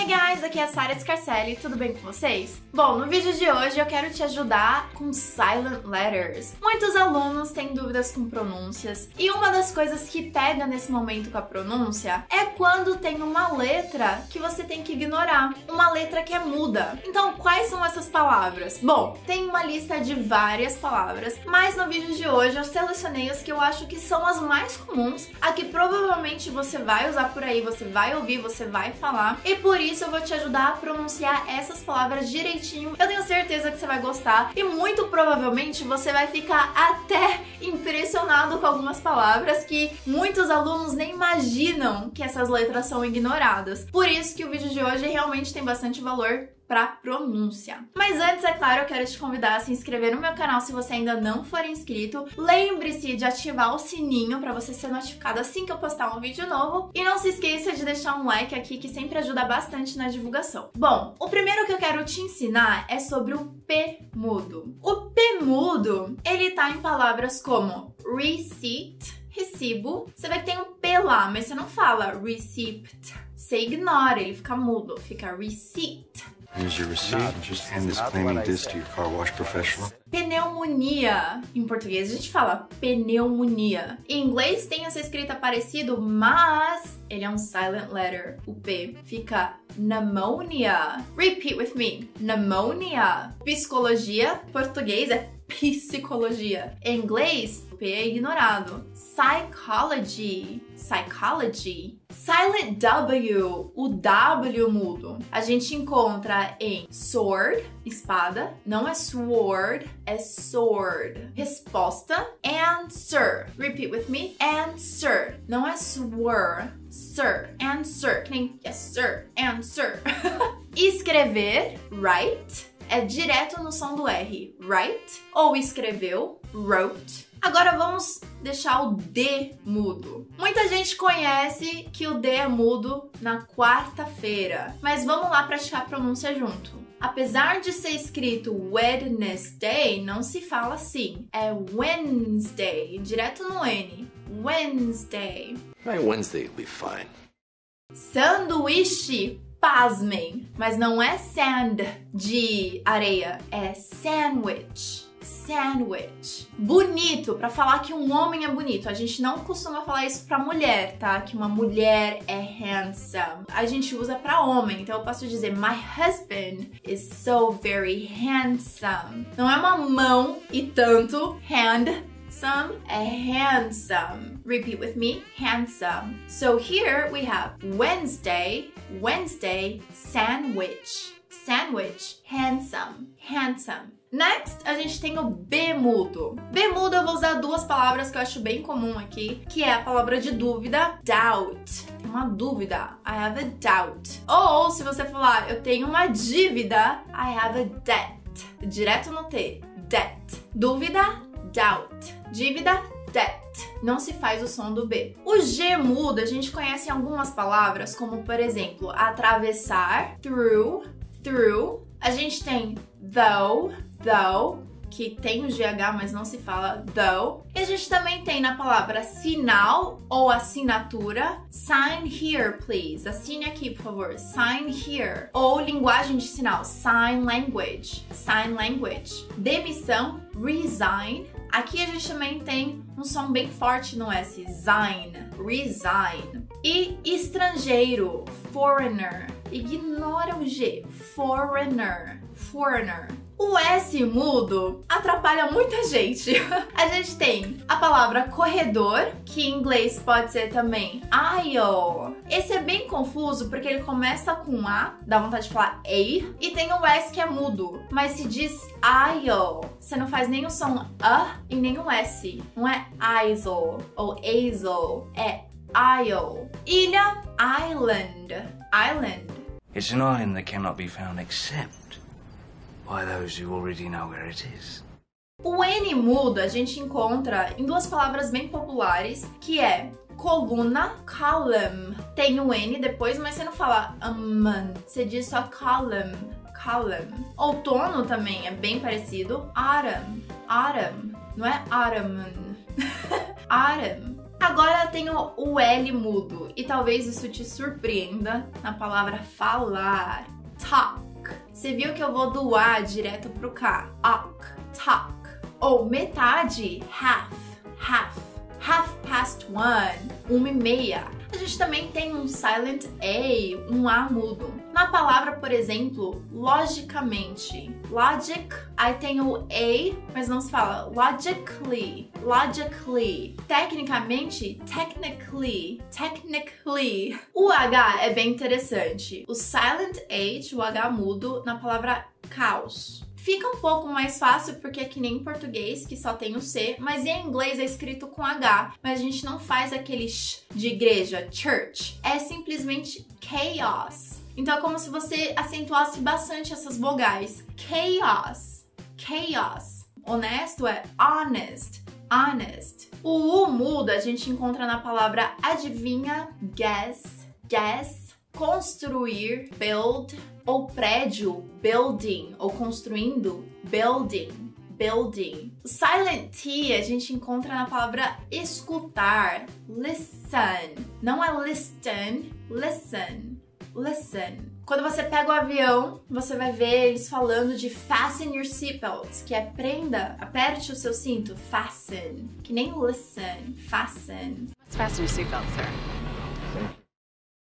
Hey guys, aqui é a Sarah Scarcelli, tudo bem com vocês? Bom, no vídeo de hoje eu quero te ajudar com silent letters. Muitos alunos têm dúvidas com pronúncias e uma das coisas que pega nesse momento com a pronúncia é quando tem uma letra que você tem que ignorar, uma letra que é muda. Então, quais são essas palavras? Bom, tem uma lista de várias palavras, mas no vídeo de hoje eu selecionei as que eu acho que são as mais comuns, a que provavelmente você vai usar por aí, você vai ouvir, você vai falar, e por isso eu vou te ajudar a pronunciar essas palavras direitinho. Eu tenho certeza que você vai gostar e muito provavelmente você vai ficar até impressionado com algumas palavras que muitos alunos nem imaginam que essas letras são ignoradas. Por isso que o vídeo de hoje realmente tem bastante valor para pronúncia. Mas antes, é claro, eu quero te convidar a se inscrever no meu canal se você ainda não for inscrito. Lembre-se de ativar o sininho para você ser notificado assim que eu postar um vídeo novo. E não se esqueça de deixar um like aqui que sempre ajuda bastante na divulgação. Bom, o primeiro que eu quero te ensinar é sobre o P mudo. O P mudo, ele tá em palavras como receipt, recibo. Você vê que tem um P lá, mas você não fala receipt. Você ignora, ele fica mudo, fica receipt. Here's your receipt. Just hand this claiming this to your car wash professional. Pneumonia. Em português a gente fala pneumonia. Em inglês tem essa escrita parecido, mas ele é um silent letter. O P fica pneumonia. Repeat with me. Pneumonia. Psicologia. Português é psicologia. Em inglês, o P é ignorado. Psychology. Psychology. Silent W, o W mudo. A gente encontra em sword, espada, não é sword, é sword. Resposta, answer. Repeat with me. Answer. Não é swore, sir. Answer. Que nem yes, sir. Answer. Escrever, write é direto no som do R, write, ou escreveu, wrote. Agora vamos deixar o D mudo. Muita gente conhece que o D é mudo na quarta-feira, mas vamos lá praticar a pronúncia junto. Apesar de ser escrito Wednesday, não se fala assim. É Wednesday, direto no N. Wednesday. Right, Wednesday will be fine. Sanduíche pasmem, mas não é sand de areia, é sandwich. Sandwich. Bonito, para falar que um homem é bonito. A gente não costuma falar isso pra mulher, tá? Que uma mulher é handsome. A gente usa para homem. Então eu posso dizer my husband is so very handsome. Não é uma mão e tanto hand Some handsome. Repeat with me, handsome. So here we have Wednesday, Wednesday, sandwich, sandwich, handsome, handsome. Next, a gente tem o B mudo. B mudo eu vou usar duas palavras que eu acho bem comum aqui, que é a palavra de dúvida, doubt. Tem uma dúvida, I have a doubt. Ou se você falar, eu tenho uma dívida, I have a debt. Direto no T, debt. Dúvida, doubt. Dívida, debt. Não se faz o som do B. O G mudo a gente conhece em algumas palavras, como por exemplo, atravessar, through, through. A gente tem though, though, que tem o GH, mas não se fala though. E a gente também tem na palavra sinal ou assinatura, sign here, please. Assine aqui, por favor. Sign here. Ou linguagem de sinal, sign language. Sign language. Demissão, resign. Aqui a gente também tem um som bem forte no S, sign, resign. E estrangeiro, foreigner. Ignora o G, foreigner, foreigner. O S mudo atrapalha muita gente. A gente tem a palavra corredor, que em inglês pode ser também aisle. Esse é bem confuso porque ele começa com A, dá vontade de falar A, e tem o S que é mudo, mas se diz aisle. Você não faz nem o som A e nem o S. Não é aisle ou aisle, é aisle. Ilha, island, island. It's an island that cannot be found except by those who already know where it is. O N mudo a gente encontra em duas palavras bem populares, que é coluna, column. Tem o N depois, mas você não fala um, você diz só column, column. Outono também é bem parecido, autumn, autumn. Não é autumn, autumn. Agora tenho o L mudo e talvez isso te surpreenda na palavra falar. Talk. Você viu que eu vou do A direto pro K. Ok. Talk. Ou metade. Half. Half. Half past one. Uma e meia a gente também tem um silent A, um A mudo. Na palavra, por exemplo, logicamente. Logic, aí tem o A, mas não se fala logically. Logically. Tecnicamente, technically. Technically. O H é bem interessante. O silent H, o H mudo, na palavra caos. Fica um pouco mais fácil porque é que nem em português, que só tem o C, mas em inglês é escrito com H, mas a gente não faz aquele sh de igreja, church. É simplesmente chaos. Então é como se você acentuasse bastante essas vogais. Chaos. Chaos. Honesto é honest. Honest. O U muda a gente encontra na palavra adivinha, guess, guess, construir, build, ou prédio, building, ou construindo, building, building. Silent T a gente encontra na palavra escutar, listen. Não é listen, listen, listen. Quando você pega o avião, você vai ver eles falando de fasten your seatbelts, que é prenda, aperte o seu cinto, fasten. Que nem listen, fasten. Fasten your seatbelt, sir.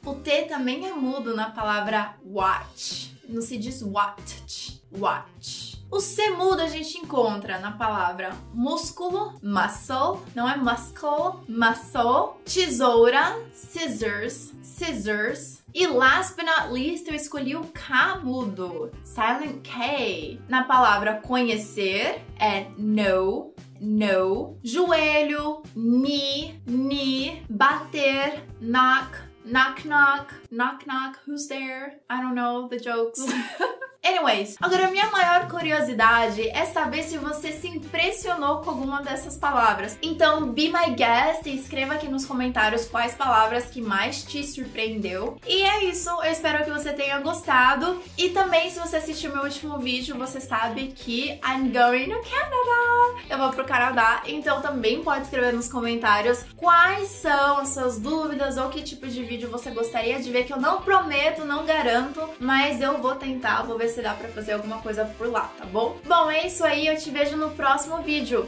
O T também é mudo na palavra watch. Não se diz watch, watch. O C mudo a gente encontra na palavra músculo, muscle, não é muscle, muscle, tesoura, scissors, scissors. E last but not least, eu escolhi o K mudo, silent K. Na palavra conhecer é know, know. Joelho, knee, knee. Bater, knock, Knock knock, knock knock, who's there? I don't know the jokes. Anyways, agora minha maior curiosidade é saber se você se impressionou com alguma dessas palavras. Então, be my guest e escreva aqui nos comentários quais palavras que mais te surpreendeu. E é isso, eu espero que você tenha gostado. E também, se você assistiu meu último vídeo, você sabe que I'm going to Canada. Eu vou pro Canadá, então também pode escrever nos comentários quais são as suas dúvidas ou que tipo de vídeo você gostaria de ver, que eu não prometo, não garanto, mas eu vou tentar, vou ver se se dá pra fazer alguma coisa por lá, tá bom? Bom, é isso aí, eu te vejo no próximo vídeo.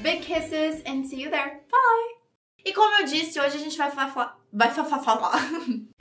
Big kisses and see you there. Bye! E como eu disse, hoje a gente vai falar... Vai falar...